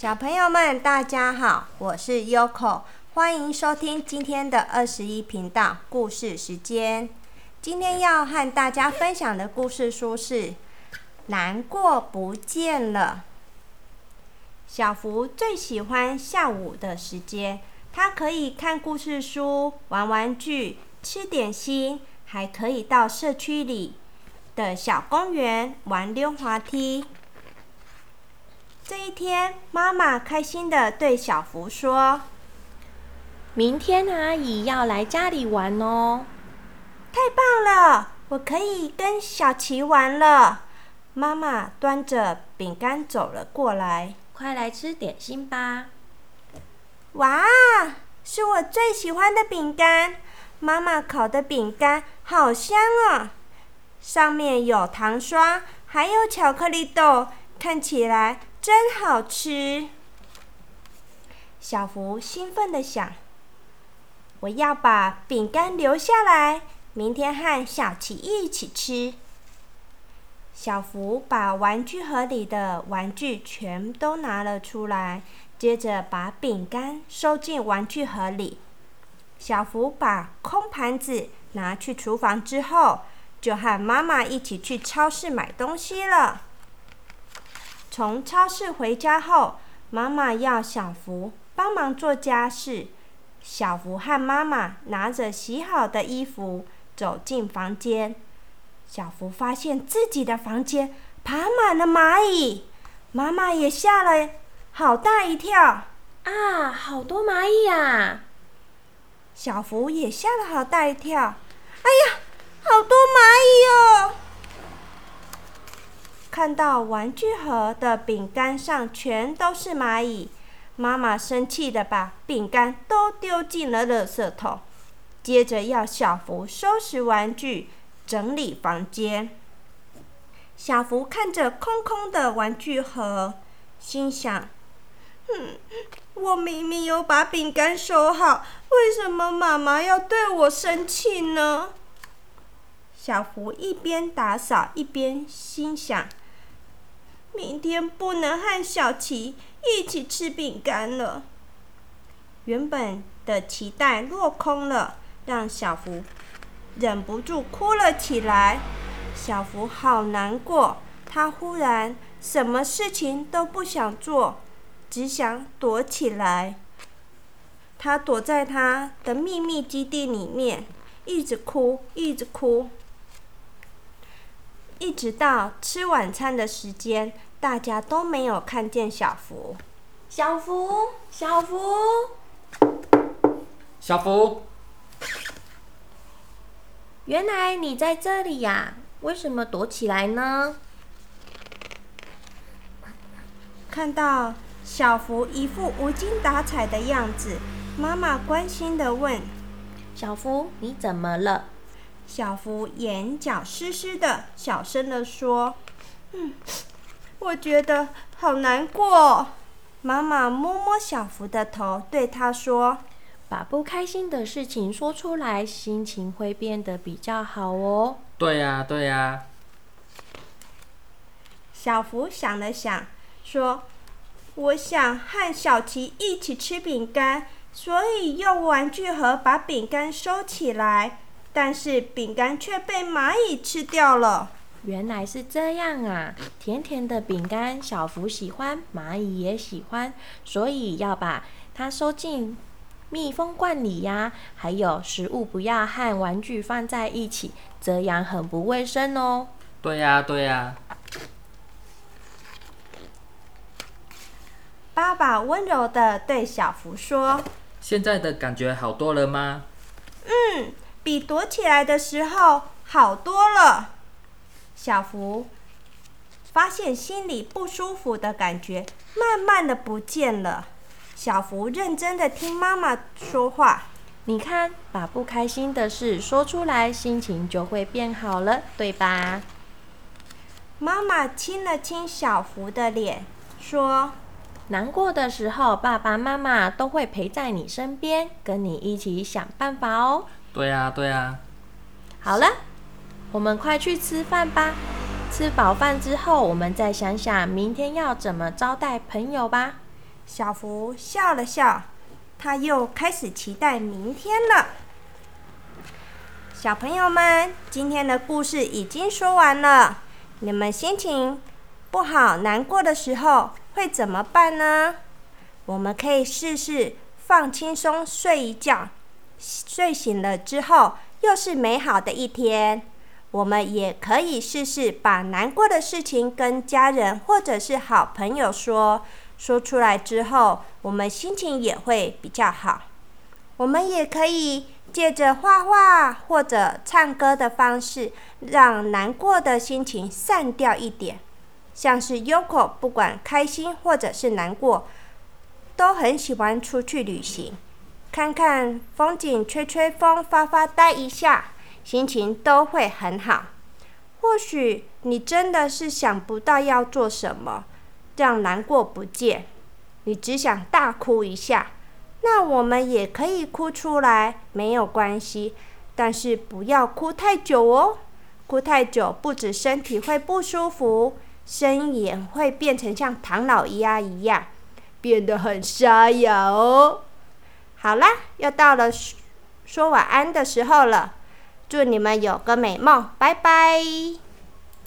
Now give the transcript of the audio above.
小朋友们，大家好，我是 Yoko，欢迎收听今天的二十一频道故事时间。今天要和大家分享的故事书是《难过不见了》。小福最喜欢下午的时间，他可以看故事书、玩玩具、吃点心，还可以到社区里的小公园玩溜滑梯。这一天，妈妈开心的对小福说：“明天阿姨要来家里玩哦。”太棒了，我可以跟小琪玩了。妈妈端着饼干走了过来，快来吃点心吧！哇，是我最喜欢的饼干！妈妈烤的饼干好香啊，上面有糖霜，还有巧克力豆，看起来。真好吃！小福兴奋的想：“我要把饼干留下来，明天和小琪一起吃。”小福把玩具盒里的玩具全都拿了出来，接着把饼干收进玩具盒里。小福把空盘子拿去厨房之后，就和妈妈一起去超市买东西了。从超市回家后，妈妈要小福帮忙做家事。小福和妈妈拿着洗好的衣服走进房间。小福发现自己的房间爬满了蚂蚁，妈妈也吓了好大一跳。啊，好多蚂蚁呀！小福也吓了好大一跳。哎呀，好多蚂蚁哦！看到玩具盒的饼干上全都是蚂蚁，妈妈生气的把饼干都丢进了垃圾桶，接着要小福收拾玩具、整理房间。小福看着空空的玩具盒，心想：“嗯，我明明有把饼干收好，为什么妈妈要对我生气呢？”小福一边打扫一边心想。明天不能和小琪一起吃饼干了。原本的期待落空了，让小福忍不住哭了起来。小福好难过，他忽然什么事情都不想做，只想躲起来。他躲在他的秘密基地里面，一直哭，一直哭，一直到吃晚餐的时间。大家都没有看见小福，小福，小福，小福，原来你在这里呀？为什么躲起来呢？看到小福一副无精打采的样子，妈妈关心的问：“小福，你怎么了？”小福眼角湿湿的，小声的说：“嗯。”我觉得好难过。妈妈摸摸小福的头，对他说：“把不开心的事情说出来，心情会变得比较好哦。”对呀，对呀。小福想了想，说：“我想和小琪一起吃饼干，所以用玩具盒把饼干收起来，但是饼干却被蚂蚁吃掉了。”原来是这样啊！甜甜的饼干，小福喜欢，蚂蚁也喜欢，所以要把它收进密封罐里呀。还有，食物不要和玩具放在一起，这样很不卫生哦。对呀，对呀。爸爸温柔的对小福说：“现在的感觉好多了吗？”嗯，比躲起来的时候好多了。小福发现心里不舒服的感觉慢慢的不见了。小福认真的听妈妈说话，你看，把不开心的事说出来，心情就会变好了，对吧？妈妈亲了亲小福的脸，说：“难过的时候，爸爸妈妈都会陪在你身边，跟你一起想办法哦。”对呀，对呀。好了。我们快去吃饭吧！吃饱饭之后，我们再想想明天要怎么招待朋友吧。小福笑了笑，他又开始期待明天了。小朋友们，今天的故事已经说完了。你们心情不好、难过的时候会怎么办呢？我们可以试试放轻松，睡一觉。睡醒了之后，又是美好的一天。我们也可以试试把难过的事情跟家人或者是好朋友说，说出来之后，我们心情也会比较好。我们也可以借着画画或者唱歌的方式，让难过的心情散掉一点。像是 Yoko，不管开心或者是难过，都很喜欢出去旅行。看看风景，吹吹风，发发呆一下，心情都会很好。或许你真的是想不到要做什么，让难过不见，你只想大哭一下，那我们也可以哭出来，没有关系。但是不要哭太久哦，哭太久不止身体会不舒服，声音也会变成像唐老鸭一样，变得很沙哑哦。好啦，又到了说晚安的时候了，祝你们有个美梦，拜拜。